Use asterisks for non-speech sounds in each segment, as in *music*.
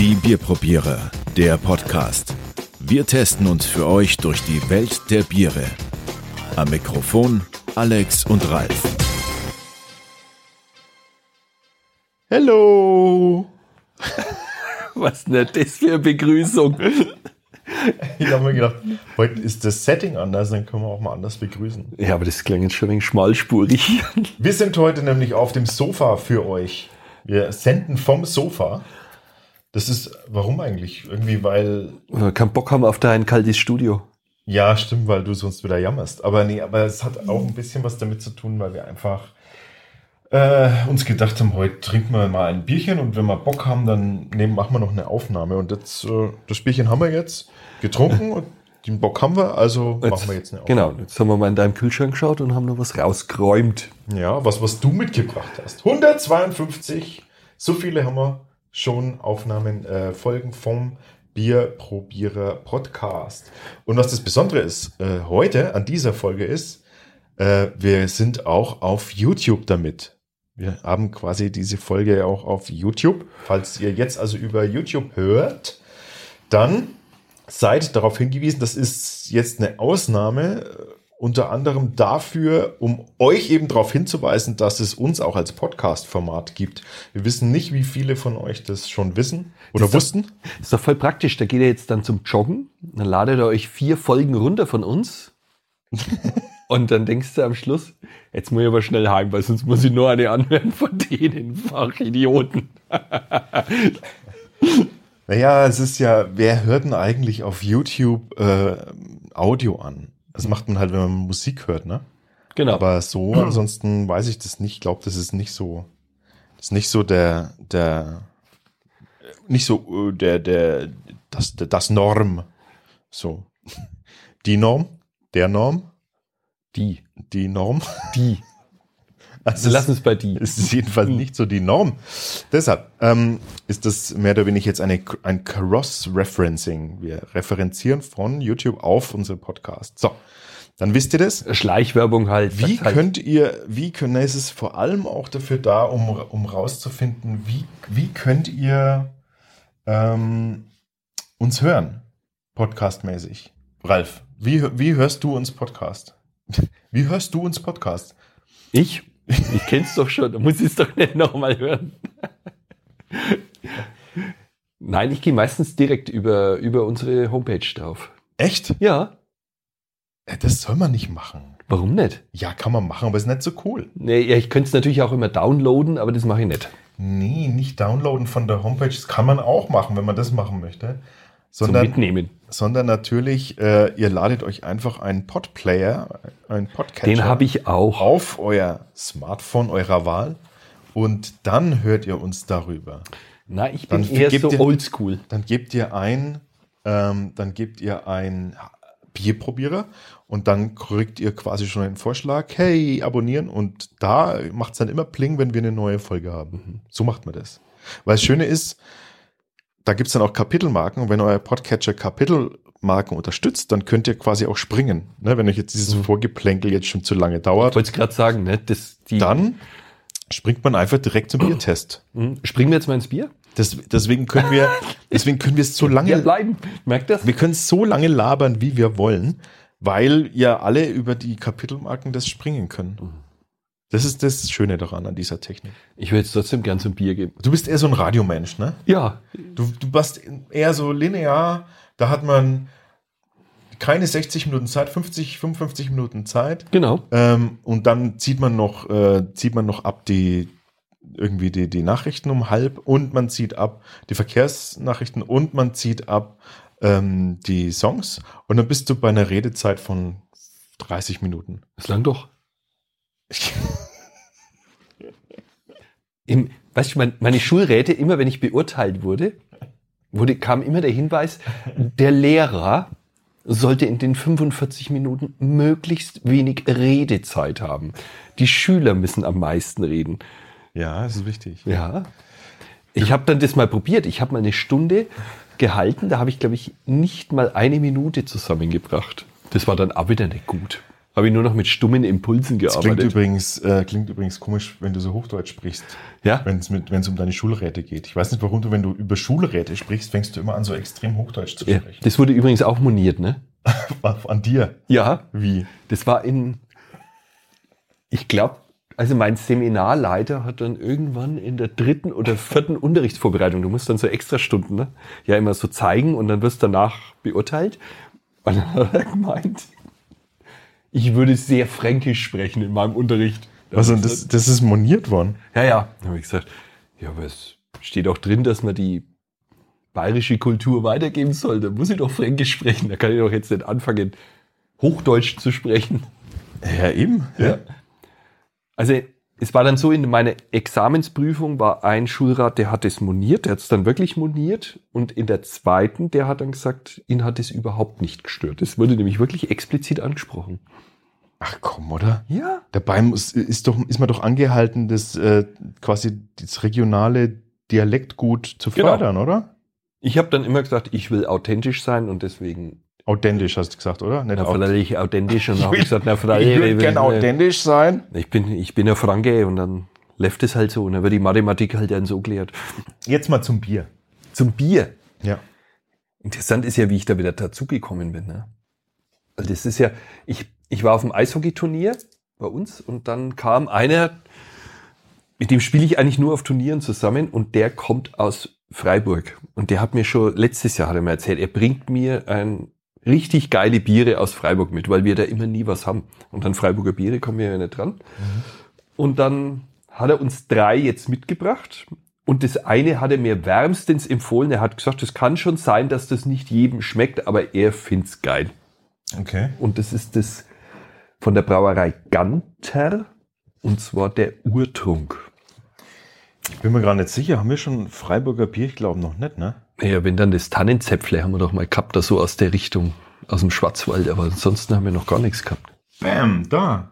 Die Bierprobierer, der Podcast. Wir testen uns für euch durch die Welt der Biere. Am Mikrofon Alex und Ralf. Hello! *laughs* Was denn das für eine Begrüßung? Ich habe mir gedacht, heute ist das Setting anders, dann können wir auch mal anders begrüßen. Ja, aber das klingt jetzt schon ein wenig schmalspurig. Wir sind heute nämlich auf dem Sofa für euch. Wir senden vom Sofa. Das ist, warum eigentlich? Irgendwie, weil, Weil wir keinen Bock haben auf dein kaltes Studio. ja, stimmt, weil du sonst wieder jammerst. Aber nee, aber es hat auch ein bisschen was damit zu tun, weil wir einfach äh, uns gedacht haben, heute trinken wir mal ein Bierchen und wenn wir Bock haben, dann nehmen, machen wir noch eine Aufnahme. Und jetzt, äh, das Bierchen haben wir jetzt getrunken und den Bock haben wir, also machen wir jetzt eine Aufnahme. Genau, jetzt haben wir mal in deinem Kühlschrank geschaut und haben noch was rausgeräumt. Ja, was, was du mitgebracht hast. 152, so viele haben wir schon Aufnahmen, äh, Folgen vom Bierprobierer Podcast. Und was das Besondere ist, äh, heute an dieser Folge ist, äh, wir sind auch auf YouTube damit. Wir haben quasi diese Folge auch auf YouTube. Falls ihr jetzt also über YouTube hört, dann seid darauf hingewiesen, das ist jetzt eine Ausnahme, unter anderem dafür, um euch eben darauf hinzuweisen, dass es uns auch als Podcast-Format gibt. Wir wissen nicht, wie viele von euch das schon wissen oder Das ist wussten. Ist doch voll praktisch. Da geht ihr jetzt dann zum Joggen, dann ladet ihr euch vier Folgen runter von uns. *laughs* Und dann denkst du am Schluss, jetzt muss ich aber schnell heim, weil sonst muss ich nur eine anhören von denen Fachidioten. *laughs* Naja, es ist ja, wer hört denn eigentlich auf YouTube äh, Audio an? Das macht man halt, wenn man Musik hört, ne? Genau. Aber so, *clears throat* ansonsten weiß ich das nicht. Ich glaube, das ist nicht so, das ist nicht so der, der, nicht so äh, der, der, das, der, das Norm. So. *laughs* Die Norm, der Norm, die. die Norm. Die. *laughs* Also lass uns bei die. es ist jedenfalls nicht so die Norm. Deshalb ähm, ist das mehr oder weniger jetzt eine, ein Cross-Referencing. Wir referenzieren von YouTube auf unseren Podcast. So, dann wisst ihr das. Schleichwerbung halt. Wie halt, könnt ihr, wie können, es ist vor allem auch dafür da, um, um rauszufinden, wie, wie könnt ihr ähm, uns hören, podcastmäßig? Ralf, wie, wie hörst du uns Podcast? *laughs* Wie hörst du uns Podcast? Ich? *laughs* Ich kenn's doch schon, da muss ich es doch nicht nochmal hören. Nein, ich gehe meistens direkt über, über unsere Homepage drauf. Echt? Ja, Äh, Das soll man nicht machen. warum nicht? Ja, kann man machen, aber ist nicht so cool. Nee, ja, ich könnte es natürlich auch immer downloaden, aber das mache ich nicht. Nee, nicht downloaden von der Homepage. Das kann man auch machen, wenn man das machen möchte. Zum Sondern, Mitnehmen. Sondern natürlich, äh, ihr ladet euch einfach einen Podplayer, einen Podcatcher. Den habe ich auch. auf euer Smartphone eurer Wahl und dann hört ihr uns darüber. Na, ich bin Dann eher so ihr- oldschool. Dann gebt ihr ein, ähm, dann gebt ihr ein Bierprobierer und dann kriegt ihr quasi schon einen Vorschlag, hey, abonnieren und da macht es dann immer Pling, wenn wir eine neue Folge haben. So macht man das. Weil das Schöne ist, da gibt es dann auch Kapitelmarken und wenn euer Podcatcher Kapitelmarken unterstützt, dann könnt ihr quasi auch springen. Ne? Wenn euch jetzt dieses Vorgeplänkel jetzt schon zu lange Ich dauert, wollte es gerade sagen, ne? Das, die, dann springt man einfach direkt zum Biertest. Hm, Springen wir jetzt mal ins Bier? Das, deswegen können wir, *laughs* deswegen können wir es so lange, Ja, bleiben. Merkt das? wir können es so lange labern, wie wir wollen, weil ja alle über die Kapitelmarken das springen können. Das ist das Schöne daran an dieser Technik. Ich würde jetzt trotzdem gern zum Bier gehen. Du bist eher so ein Radiomensch, ne? Ja, Du, du warst eher so linear, da hat man keine 60 Minuten Zeit, 50, 55 Minuten Zeit. genau. Ähm, und dann zieht man noch, äh, zieht man noch ab die irgendwie die, die Nachrichten um halb und man zieht ab die Verkehrsnachrichten und man zieht ab ähm, die Songs und dann bist du bei einer Redezeit von 30 Minuten. Das lang doch. *laughs* Im, weißt du, mein, meine Schulräte, immer wenn ich beurteilt wurde, wurde, kam immer der Hinweis, der Lehrer sollte in den 45 Minuten möglichst wenig Redezeit haben. Die Schüler müssen am meisten reden. Ja, das ist wichtig. Ja. Ich habe dann das mal probiert. Ich habe mal eine Stunde gehalten. Da habe ich, glaube ich, nicht mal eine Minute zusammengebracht. Das war dann auch wieder nicht gut. Habe ich nur noch mit stummen Impulsen Das klingt gearbeitet. übrigens, äh, klingt übrigens komisch, wenn du so Hochdeutsch sprichst, Ja? wenn es um deine Schulräte geht. Ich weiß nicht, warum du, wenn du über Schulräte sprichst, fängst du immer an, so extrem Hochdeutsch zu ja. sprechen. Das wurde übrigens auch moniert, ne? *laughs* An dir. Ja. Wie? Das war in, ich glaube, also mein Seminarleiter hat dann irgendwann in der dritten oder vierten Unterrichtsvorbereitung, du musst dann so extra Stunden, ne? Ja, immer so zeigen und dann wirst danach beurteilt. Und dann hat er gemeint, ich würde sehr fränkisch sprechen in meinem Unterricht. Also das, das ist moniert worden. Ja, ja. Dann habe ich gesagt, ja, aber es steht auch drin, dass man die bayerische Kultur weitergeben soll. Da muss ich doch fränkisch sprechen. Da kann ich doch jetzt nicht anfangen, Hochdeutsch zu sprechen. Ja, eben. Ja. Also es war dann so, in meiner Examensprüfung war ein Schulrat, der hat es moniert, der hat es dann wirklich moniert. Und in der zweiten, der hat dann gesagt, ihn hat es überhaupt nicht gestört. Es wurde nämlich wirklich explizit angesprochen. Ach komm, oder? Ja. Dabei muss, ist, doch, ist man doch angehalten, das äh, quasi das regionale Dialektgut zu Genau. fördern, oder? Ich habe dann immer gesagt, ich will authentisch sein und deswegen Authentisch hast du gesagt, oder? Nicht na, aut- freilich authentisch. Und dann habe ich gesagt, na, ich freilich. würde gerne authentisch sein. Ich bin, ich bin ja Franke und dann läuft es halt so. Und dann wird die Mathematik halt dann so gelehrt. Jetzt mal zum Bier. Zum Bier. Ja. Interessant ist ja, wie ich da wieder dazugekommen bin. Ne? Weil das ist ja, ich, ich war auf dem Eishockeyturnier bei uns und dann kam einer, mit dem spiele ich eigentlich nur auf Turnieren zusammen und der kommt aus Freiburg. Und der hat mir schon letztes Jahr hat er mir erzählt, er bringt mir ein richtig geile Biere aus Freiburg mit, weil wir da immer nie was haben. Und dann Freiburger Biere kommen wir ja nicht dran. Und dann hat er uns drei jetzt mitgebracht. Und das eine hat er mir wärmstens empfohlen. Er hat gesagt, es kann schon sein, dass das nicht jedem schmeckt, aber er find's geil. Okay. Und das ist das von der Brauerei Ganter. Und zwar der Urtrunk. Ich bin mir gar nicht sicher. Haben wir schon Freiburger Bier? Ich glaube noch nicht, ne? Ja, wenn dann das Tannenzäpfle haben wir doch mal gehabt, da so aus der Richtung, aus dem Schwarzwald. Aber ansonsten haben wir noch gar nichts gehabt. Bam, da.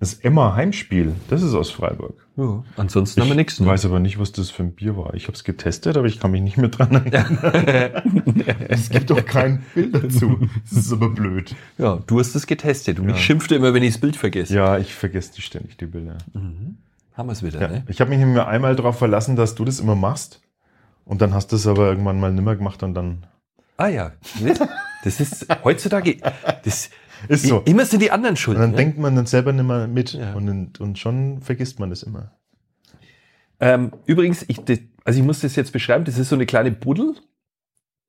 Das Emma Heimspiel. Das ist aus Freiburg. Ja, ansonsten haben wir nichts. Ich weiß aber nicht, was das für ein Bier war. Ich habe es getestet, aber ich kann mich nicht mehr dran erinnern. *laughs* es gibt doch kein Bild dazu. Das ist aber blöd. Ja, du hast es getestet und Ja. ich schimpfte immer, wenn ich das Bild vergesse. Ja, ich vergesse die ständig, die Bilder. Mhm. Haben wir es wieder, Ja. ne? Ich habe mich nämlich einmal darauf verlassen, dass du das immer machst. Und dann hast du es aber irgendwann mal nimmer gemacht und dann Ah ja, das ist heutzutage, das, ist so. immer sind die anderen schuld. Und dann ne? denkt man dann selber nicht mehr mit Ja. und, und schon vergisst man das immer. Ähm, übrigens, ich, also ich muss das jetzt beschreiben, das ist so eine kleine Buddel.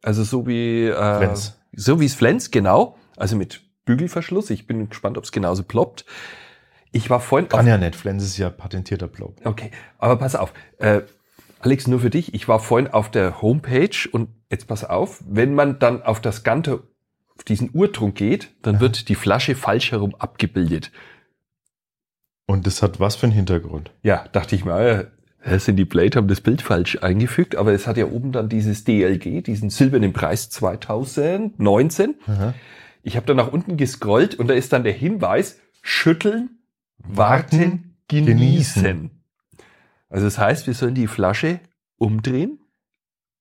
Also so wie äh, Flens. So wie es Flens, genau. Also mit Bügelverschluss. Ich bin gespannt, ob es genauso ploppt. Ich war vorhin Kann ja nicht, Flens ist ja patentierter Blob. Okay, aber pass auf. Äh, Alex, nur für dich. Ich war vorhin auf der Homepage und jetzt pass auf, wenn man dann auf das Ganze, auf diesen Urtrunk geht, dann wird die Flasche falsch herum abgebildet. Und das hat was für einen Hintergrund? Ja, dachte ich mal, äh, Cindy Blade haben das Bild falsch eingefügt, aber es hat ja oben dann dieses DLG, diesen silbernen Preis 2019. Ich habe dann nach unten gescrollt und da ist dann der Hinweis, schütteln, warten, genießen. genießen. Also das heißt, wir sollen die Flasche umdrehen.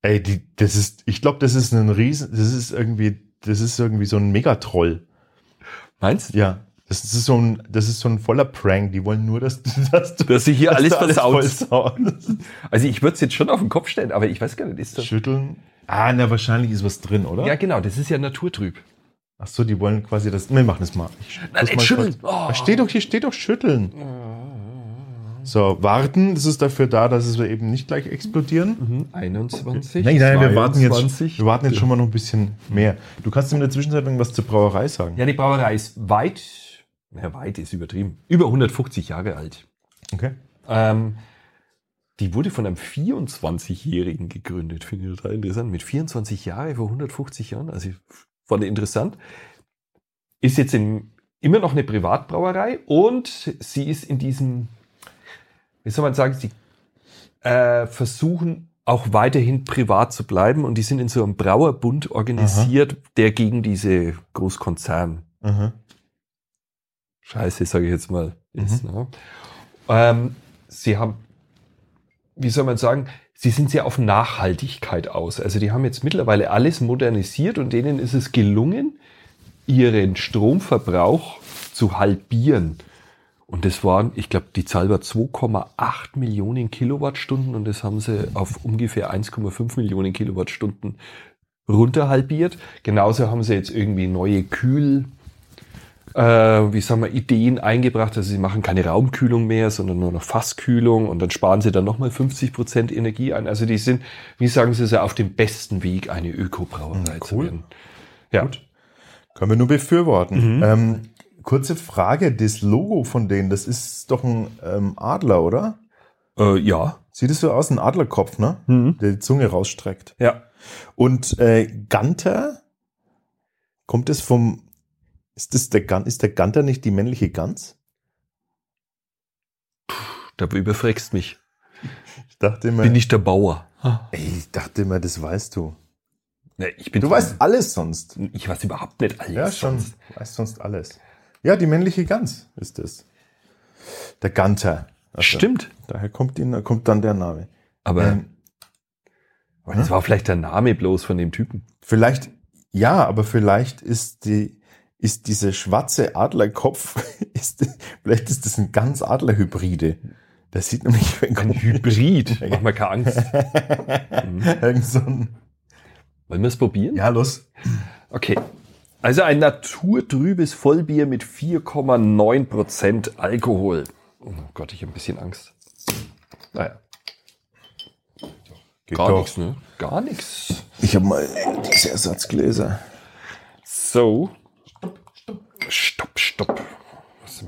Ey, die, das ist, ich glaube, das ist ein Riesen, das ist irgendwie, das ist irgendwie so ein Megatroll. Meinst du? Ja. Das ist so ein, das ist so ein voller Prank. Die wollen nur, dass, *laughs* dass du Dass sie hier alles dass du versaut. versaut. Also ich würde es jetzt schon auf den Kopf stellen, aber ich weiß gar nicht, ist das... Schütteln. Ah, na, wahrscheinlich ist was drin, oder? Ja genau, das ist ja naturtrüb. Ach so, die wollen quasi das. Wir machen es mal. Ich Nein, mal schütteln. Oh. Steht doch, hier steht doch schütteln. So, warten, das ist dafür da, dass es wir eben nicht gleich explodieren. 21. Nein, nein, wir warten jetzt, 22. wir warten jetzt schon mal noch ein bisschen mehr. Du kannst in der Zwischenzeit irgendwas zur Brauerei sagen. Ja, die Brauerei ist weit, ja, weit ist übertrieben, über 150 Jahre alt. Okay. Ähm, die wurde von einem 24-Jährigen gegründet, finde ich total interessant. Mit 24 Jahren vor 150 Jahren, also ich fand ich interessant. Ist jetzt in, immer noch eine Privatbrauerei und sie ist in diesem, wie soll man sagen, sie äh, versuchen auch weiterhin privat zu bleiben und die sind in so einem Brauerbund organisiert, der gegen diese Großkonzern Aha. Scheiße, sage ich jetzt mal. Ist, ne? ähm, sie haben, wie soll man sagen, sie sind sehr auf Nachhaltigkeit aus. Also die haben jetzt mittlerweile alles modernisiert und denen ist es gelungen, ihren Stromverbrauch zu halbieren. Und das waren, ich glaube, die Zahl war 2,8 Millionen Kilowattstunden und das haben sie auf ungefähr 1,5 Millionen Kilowattstunden runter halbiert. Genauso haben sie jetzt irgendwie neue Kühl, äh, wie sagen wir, Ideen eingebracht. Also sie machen keine Raumkühlung mehr, sondern nur noch Fasskühlung und dann sparen sie dann nochmal 50 Prozent Energie ein. Also die sind, wie sagen sie, so auf dem besten Weg, eine Ökobrauerei zu Cool. werden. Ja. Gut. Können wir nur befürworten. Mhm. Ähm, kurze Frage, das Logo von denen, das ist doch ein ähm, Adler, oder? Äh, ja. Sieht es so aus, ein Adlerkopf, ne? Mhm. Der die Zunge rausstreckt. Ja. Und äh, Ganter, kommt es vom, ist, das der, Gan- ist der Ganter nicht die männliche Gans? Da überfragst mich. Ich dachte immer, Bin ich der Bauer? ey, ich dachte immer, das weißt du. Ne, ich bin Du weißt alles sonst. ich weiß überhaupt nicht alles. Ja, schon. sonst. Weißt sonst alles. Ja, die männliche Gans ist es. Der Ganter. Also, Stimmt. Daher kommt, ihn, kommt dann der Name. Aber, Ähm, aber das war vielleicht der Name bloß von dem Typen. Vielleicht, ja, aber vielleicht ist die, ist dieser schwarze Adlerkopf, *laughs* ist, vielleicht ist das ein ganz Adlerhybride. Das sieht nämlich wie Ein *laughs* Hybrid. Mach mal keine Angst. *laughs* Irgend so ein, Wollen wir es probieren? ja, los. Okay. Also ein naturtrübes Vollbier mit 4,9% Alkohol. Oh Gott, ich habe ein bisschen Angst. Naja, Geht gar nichts, ne? Gar nichts. Ich habe mal diese Ersatzgläser. So. Stopp, stopp. Was?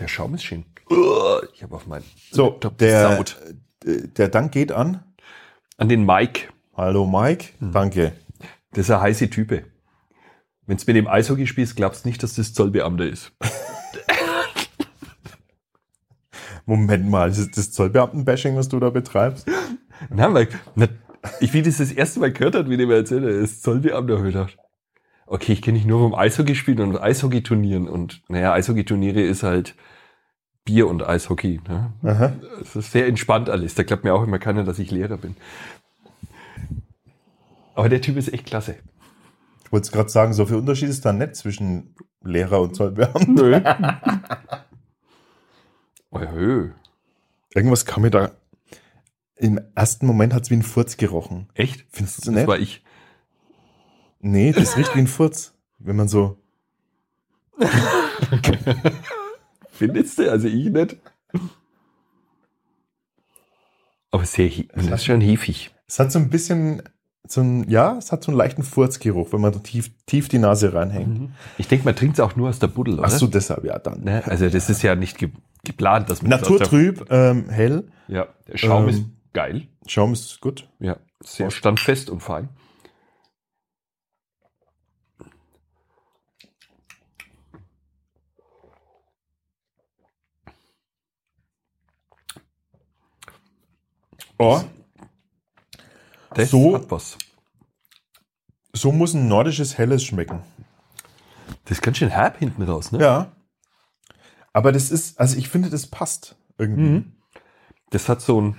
Der Schaum ist schön. Ich habe auf meinen So, Laptop der, gesaut. äh, der Dank geht an. An den Mike. Hallo Mike, danke. Das ist eine heiße Type. Wenn du mit dem Eishockey spielst, glaubst du nicht, dass das Zollbeamter ist. *laughs* Moment mal, ist das Zollbeamten-Bashing, was du da betreibst? *laughs* Na, weil, na, ich wie das das erste Mal gehört hat, wie der mir erzählt hat, er ist Zollbeamter, hab ich gedacht. Okay, ich kenne dich nur vom Eishockey spielen und Eishockeyturnieren und naja, Eishockeyturniere ist halt Bier und Eishockey. Ne? Aha. Es ist sehr entspannt alles. Da glaubt mir auch immer keiner, dass ich Lehrer bin. Aber der Typ ist echt klasse. Ich wollte gerade sagen, so viel Unterschied ist da nicht zwischen Lehrer und Zollbeamten. Nö. *laughs* oh, hö. Irgendwas kam mir da. Im ersten Moment hat es wie ein Furz gerochen. Echt? Findest du Das nicht? war ich. Nee, das riecht wie ein Furz. Wenn man so. *laughs* Findest du? Also ich nicht. Aber sehr, das ist schon hefig. Es hat so ein bisschen. So ein, ja, es hat so einen leichten Furzgeruch, wenn man tief, tief die Nase reinhängt. Ich denke, man trinkt es auch nur aus der Buddel, oder? Ach so, deshalb, ja, dann. Ne? Also das ist ja nicht ge geplant, dass man Naturtrüb, ähm, hell. Ja, der Schaum Ähm, ist geil. Schaum ist gut. Ja, sehr standfest und fein. Oh, Das So- hat was. so muss ein nordisches Helles schmecken. Das ist ganz schön herb hinten raus, ne? Ja. Aber das ist, also ich finde, das passt irgendwie. Mhm. Das hat so ein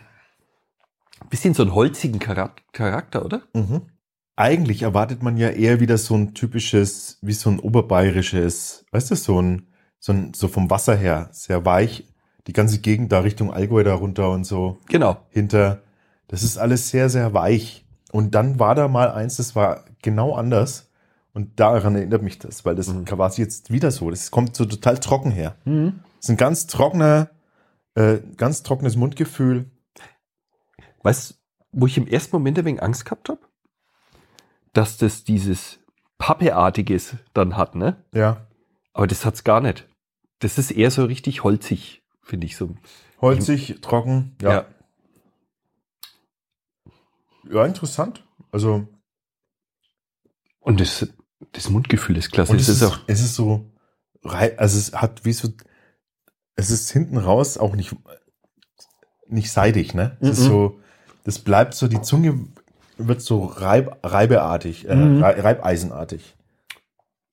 bisschen so einen holzigen Charak- Charakter, oder? Mhm. Eigentlich erwartet man ja eher wieder so ein typisches, wie so ein oberbayerisches, weißt du, so ein, so ein, so vom Wasser her, sehr weich, die ganze Gegend da Richtung Allgäu da runter und so Genau. hinter. Das ist alles sehr, sehr weich. Und dann war da mal eins, das war genau anders. Und daran erinnert mich das, weil das Mhm. war jetzt wieder so. Das kommt so total trocken her. Das ist ein ganz trockener, äh, ganz trockenes Mundgefühl. Weißt du, wo ich im ersten Moment ein wenig Angst gehabt habe? Dass das dieses Pappeartiges dann hat, ne? Ja. Aber das hat's gar nicht. Das ist eher so richtig holzig, finde ich so. Holzig, trocken. Ja. ja. interessant. Also, Und das, das Mundgefühl ist klasse. und Es ist auch, es ist so, also es hat wie so, es ist hinten raus auch nicht, nicht seidig, ne? Es ist Mhm. so, das bleibt so, die Zunge wird so reib, reibeartig, äh, Mhm. rei- reibeisenartig.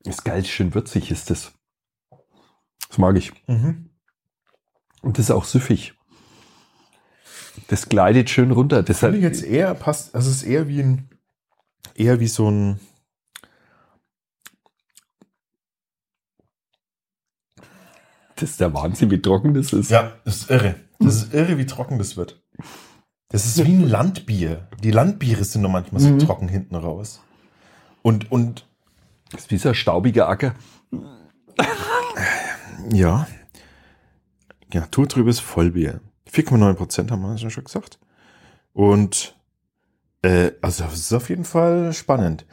ist geil, schön würzig ist das. Das mag ich. Mhm. Und das ist auch süffig. Das gleitet schön runter. Das Finde ich jetzt eher passt, also es ist eher wie ein, eher wie so ein. Das ist der Wahnsinn, wie trocken das ist. Ja, das ist irre. Das ist irre, wie trocken das wird. Das ist wie ein Landbier. Die Landbiere sind nur manchmal so Mhm. trocken hinten raus. Und, und Das ist wie so ein staubiger Acker. ja. Ja, naturtrübes Vollbier. 4,9 Prozent haben wir schon gesagt. Und äh, also das ist auf jeden Fall spannend.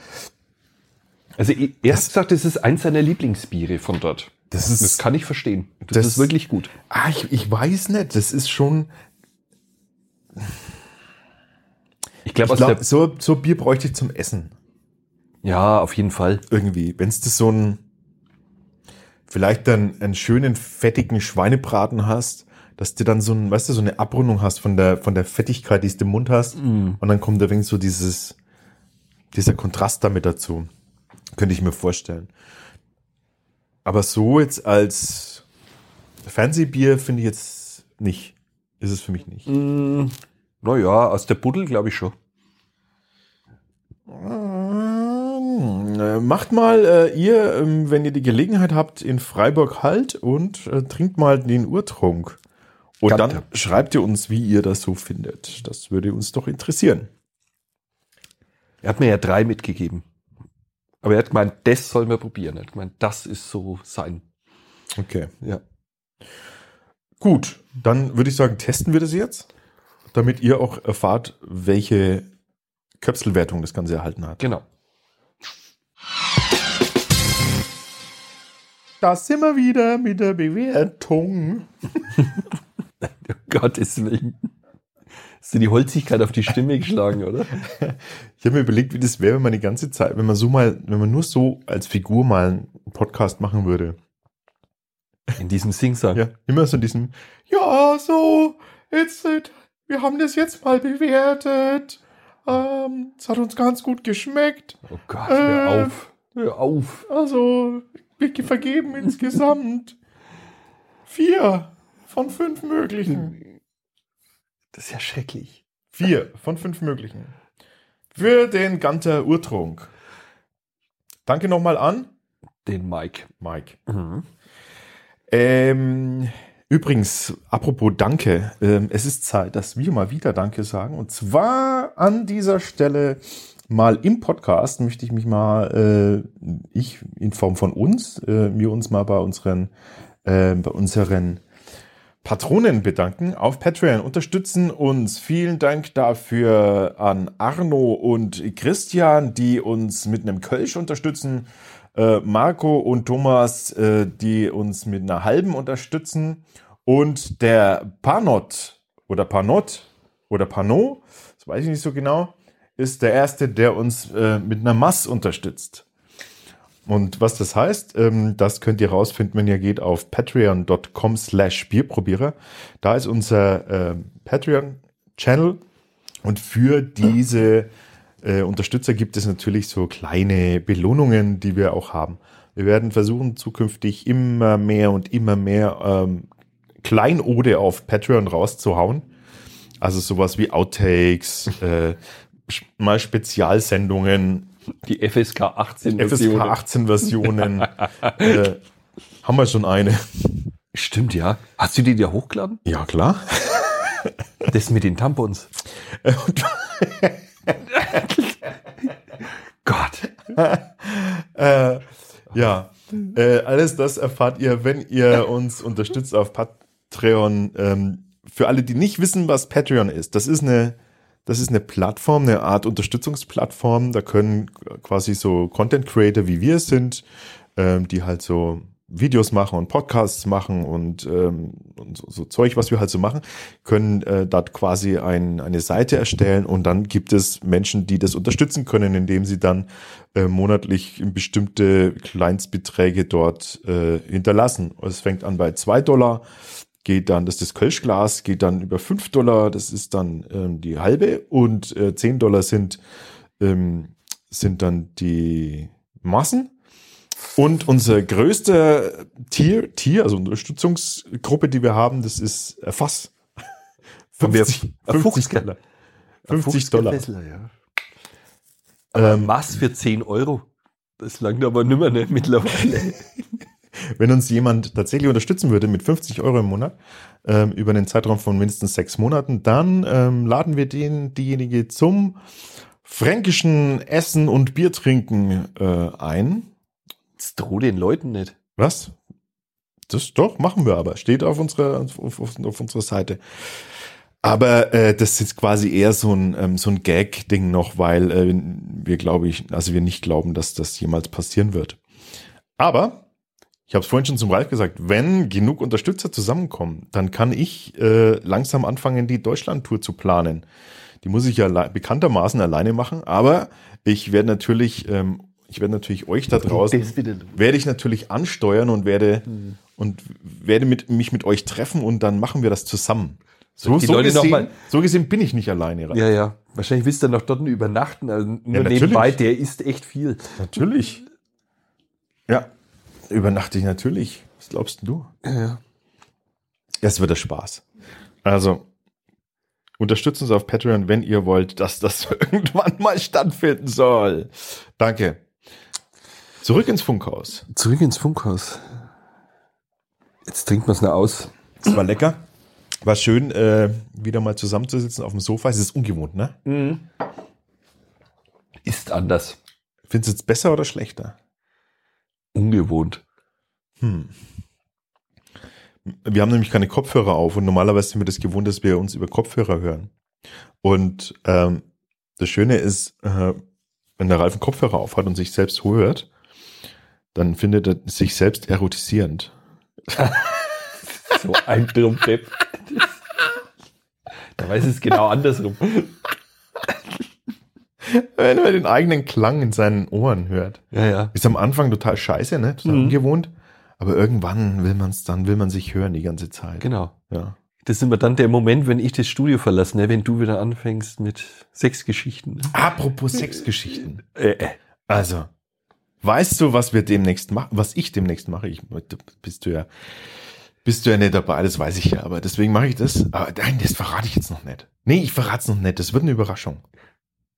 Also er Das- hat gesagt, das ist eins seiner Lieblingsbiere von dort. Das ist Das kann ich verstehen. Das, Das- ist wirklich gut. Ah, ich, ich weiß nicht. Das ist schon. Ich glaube, glaub, so, so Bier bräuchte ich zum Essen. ja, auf jeden Fall. Irgendwie. Wenn es das so ein. Vielleicht dann einen schönen, fettigen Schweinebraten hast, dass du dann so ein, weißt du, so eine Abrundung hast von der, von der Fettigkeit, die du im Mund hast. Mm. Und dann kommt da wenig so dieses, dieser Kontrast damit dazu. Könnte ich mir vorstellen. Aber so jetzt als Fernsehbier finde ich jetzt nicht. Ist es für mich nicht. Mm, naja, aus der Buddel glaube ich schon. Äh, Macht mal äh, ihr, ähm, wenn ihr die Gelegenheit habt, in Freiburg halt und äh, trinkt mal den Urtrunk. Und Gatte. dann schreibt ihr uns, wie ihr das so findet. Das würde uns doch interessieren. Er hat mir ja drei mitgegeben. Aber er hat gemeint, das sollen wir probieren. Er hat gemeint, das ist so sein. Okay. Ja. Gut, dann würde ich sagen, testen wir das jetzt, damit ihr auch erfahrt, welche Köpselwertung das Ganze erhalten hat. Genau. Da sind wir wieder mit der Bewertung. *laughs* Um Gottes Willen. Hast du die Holzigkeit auf die Stimme geschlagen, oder? *laughs* Ich habe mir überlegt, wie das wäre, wenn man die ganze Zeit, wenn man so mal, wenn man nur so als Figur mal einen Podcast machen würde. In diesem Singsang. Ja, immer so in diesem, ja, so, jetzt, wir haben das jetzt mal bewertet. Ähm, es hat uns ganz gut geschmeckt. Oh Gott, hör Äh. auf. Hör auf. Also, wir vergeben insgesamt vier von fünf möglichen. Das ist ja schrecklich. Vier von fünf möglichen. Für den Ganter Urtrunk. Danke nochmal an Den Mike. Mike. Mhm. Ähm, übrigens, apropos Danke, ähm, es ist Zeit, dass wir mal wieder Danke sagen. Und zwar an dieser Stelle mal im Podcast möchte ich mich mal, äh, ich in Form von uns, äh, wir uns mal bei unseren, äh, bei unseren Patronen bedanken auf Patreon. Unterstützen uns. Vielen Dank dafür an Arno und Christian, die uns mit einem Kölsch unterstützen. Äh, Marco und Thomas, äh, die uns mit einer halben unterstützen. Und der Panot oder Panot oder Panot, das weiß ich nicht so genau, ist der erste, der uns äh, mit einer Mass unterstützt. Und was das heißt, ähm, das könnt ihr rausfinden, wenn ihr geht auf patreon.com slash Bierprobierer. Da ist unser ähm, Patreon-Channel und für diese äh, Unterstützer gibt es natürlich so kleine Belohnungen, die wir auch haben. Wir werden versuchen, zukünftig immer mehr und immer mehr ähm, Kleinode auf Patreon rauszuhauen. Also sowas wie Outtakes, äh, mal Spezialsendungen, Die FSK 18 FSK Version. 18 Versionen. *laughs* äh, haben wir schon eine. Stimmt, ja. Hast du die dir hochgeladen? Ja, klar. Das mit den Tampons. *laughs* Gott. Äh, ja, äh, alles das erfahrt ihr, wenn ihr uns unterstützt auf Patreon. Ähm, für alle, die nicht wissen, was Patreon ist, das ist eine, das ist eine Plattform, eine Art Unterstützungsplattform. Da können quasi so Content Creator wie wir sind, ähm, die halt so Videos machen und Podcasts machen und, ähm, und so, so Zeug, was wir halt so machen, können äh, dort quasi ein, eine Seite erstellen und dann gibt es Menschen, die das unterstützen können, indem sie dann äh, monatlich bestimmte Kleinstbeträge dort äh, hinterlassen. Es fängt an bei zwei Dollar, geht dann, das ist das Kölschglas, geht dann über fünf Dollar, das ist dann ähm, die halbe und äh, 10 Dollar sind, ähm, sind dann die Massen. Und unser größter Tier, Tier, also Unterstützungsgruppe, die wir haben, das ist äh, Fass. *laughs* Haben wir 50, ein 50 Fuchskeller. 50 Dollar. Ja. Ähm, Was für 10 Euro? Das langt aber nimmer ne, mittlerweile. *laughs* wenn uns jemand tatsächlich unterstützen würde mit 50 Euro im Monat ähm, über einen Zeitraum von mindestens sechs Monaten, dann ähm, laden wir den, diejenige zum fränkischen Essen und Bier trinken äh, ein. Das droh den Leuten nicht. Was? Das doch, machen wir aber. Steht auf unserer, auf, auf, auf unserer Seite. Aber äh, das ist quasi eher so ein, ähm, so ein Gag-Ding noch, weil äh, wir glaube ich, also wir nicht glauben, dass das jemals passieren wird. Aber ich habe es vorhin schon zum Ralf gesagt, wenn genug Unterstützer zusammenkommen, dann kann ich äh, langsam anfangen, die Deutschland-Tour zu planen. Die muss ich ja bekanntermaßen alleine machen, aber ich werde natürlich, ähm, ich werde natürlich euch da draußen werde ich natürlich ansteuern und werde und werde mit, mich mit euch treffen und dann machen wir das zusammen. So, so, gesehen, so gesehen bin ich nicht alleine. Ralf. Ja, ja. Wahrscheinlich willst du noch dort übernachten. Also nur natürlich. nebenbei, der isst echt viel. Natürlich. Ja, übernachte ich natürlich. Was glaubst du? Ja, ja. Es wird der Spaß. Also, unterstützt uns auf Patreon, wenn ihr wollt, dass das *laughs* irgendwann mal stattfinden soll. Danke. Zurück ins Funkhaus. Zurück ins Funkhaus. Jetzt trinkt man es noch aus. Es war lecker. War schön, äh, wieder mal zusammenzusitzen auf dem Sofa. Es ist ungewohnt, ne? Ist anders. Findest du es besser oder schlechter? Ungewohnt. Hm. Wir haben nämlich keine Kopfhörer auf und normalerweise sind wir das gewohnt, dass wir uns über Kopfhörer hören. Und ähm, das Schöne ist, äh, wenn der Ralf einen Kopfhörer auf hat und sich selbst hört, dann findet er sich selbst erotisierend. *laughs* So ein Dummdepp. *laughs* Da weiß es genau andersrum. *laughs* Wenn er den eigenen Klang in seinen Ohren hört. Ja, ja. Ist am Anfang total scheiße, ne? Total Mhm. ungewohnt. Aber irgendwann will man es, dann will man sich hören die ganze Zeit. Genau. Ja. Das ist immer dann der Moment, wenn ich das Studio verlasse, ne? wenn du wieder anfängst mit Sexgeschichten. Apropos Sexgeschichten. Äh, äh. Also, weißt du, was wir demnächst machen, was ich demnächst mache? Ich, bist du ja, bist du ja nicht dabei, das weiß ich ja, aber deswegen mache ich das. Aber nein, das verrate ich jetzt noch nicht. Nee, ich verrate es noch nicht, das wird eine Überraschung.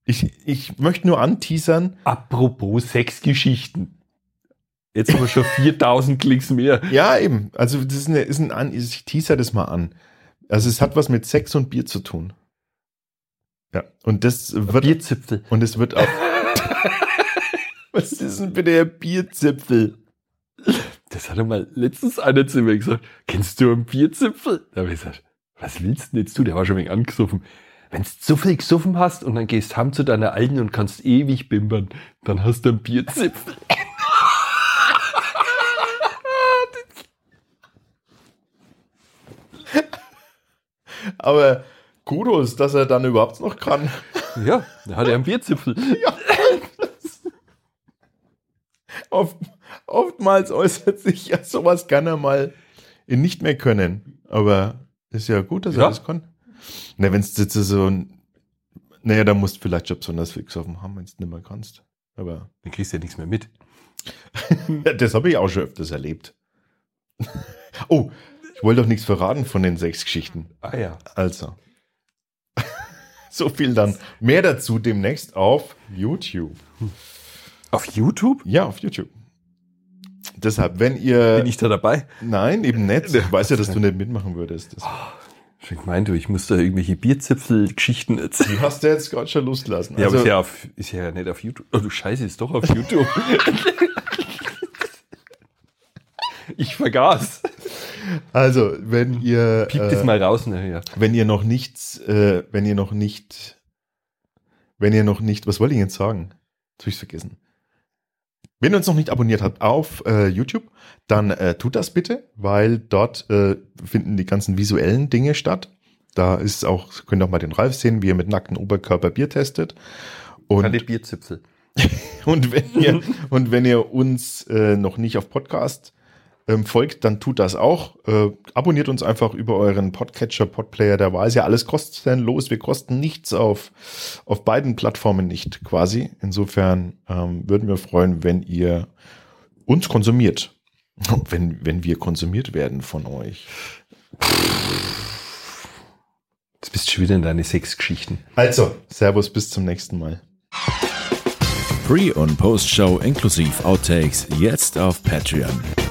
Ich, ich möchte nur anteasern, Apropos Sexgeschichten. Jetzt haben wir schon 4000 Klicks mehr. ja eben, also das ist, eine, ist ein, an, ich teaser das mal an. Also es hat was mit Sex und Bier zu tun. Ja, und das wird, Bierzipfel. und es wird auch, *laughs* was ist denn bitte der Bierzipfel? Das hat mal letztens einer zu mir gesagt. Kennst du einen Bierzipfel? Da habe ich gesagt, was willst du denn jetzt du? Der war schon ein wenig angesoffen. Wenn du zu viel gesoffen hast und dann gehst heim zu deiner Alten und kannst ewig bimbern, dann hast du einen Bierzipfel. *laughs* Aber Kudos, dass er dann überhaupt noch kann. Ja, da hat er einen Bierzipfel. *laughs* Oft, oftmals äußert sich ja sowas gerne mal in nicht mehr können. Aber ist ja gut, dass er Ja. das kann. Na, wenn es jetzt so ein, naja, da musst du vielleicht schon besonders viel gesoffen haben, wenn du nicht mehr kannst. Aber Dann kriegst du ja nichts mehr mit. *laughs* das habe ich auch schon öfters erlebt. *laughs* oh, ich wollte doch nichts verraten von den sechs Geschichten. Ah ja. Also. *laughs* so viel dann. Mehr dazu demnächst auf YouTube. Auf YouTube? Ja, auf YouTube. Deshalb, wenn ihr. Bin ich da dabei? Nein, eben nicht. Ich weiß ja, dass du nicht mitmachen würdest. Das, Ich meinte, ich muss da irgendwelche Bierzipfel-Geschichten erzählen. du hast ja jetzt gerade schon Lust lassen. Ja, aber Also, ist ja, auf, ist ja nicht auf YouTube. Oh, du Scheiße, ist doch auf YouTube. *laughs* ich vergaß. also wenn ihr. Piep das äh, mal raus nachher. Wenn ihr noch nichts, äh, wenn ihr noch nicht, wenn ihr noch nicht, was wollte ich jetzt sagen? Jetzt hab ich's vergessen. Wenn ihr uns noch nicht abonniert habt auf äh, YouTube, dann äh, tut das bitte, weil dort äh, finden die ganzen visuellen Dinge statt. Da ist auch, könnt ihr auch mal den Ralf sehen, wie er mit nacktem Oberkörper Bier testet. Und Keine Bierzipfel. *laughs* Und wenn ihr, und wenn ihr uns äh, noch nicht auf Podcast ähm, folgt, dann tut das auch. Äh, abonniert uns einfach über euren Podcatcher, Podplayer der Wahl. Ist ja alles kostenlos. Wir kosten nichts auf, auf beiden Plattformen nicht quasi. Insofern ähm, würden wir freuen, wenn ihr uns konsumiert. *laughs* Wenn, wenn wir konsumiert werden von euch. Jetzt bist du schon wieder in deine Sexgeschichten. Also, Servus, bis zum nächsten Mal. Pre- und Post-Show inklusive Outtakes jetzt auf Patreon.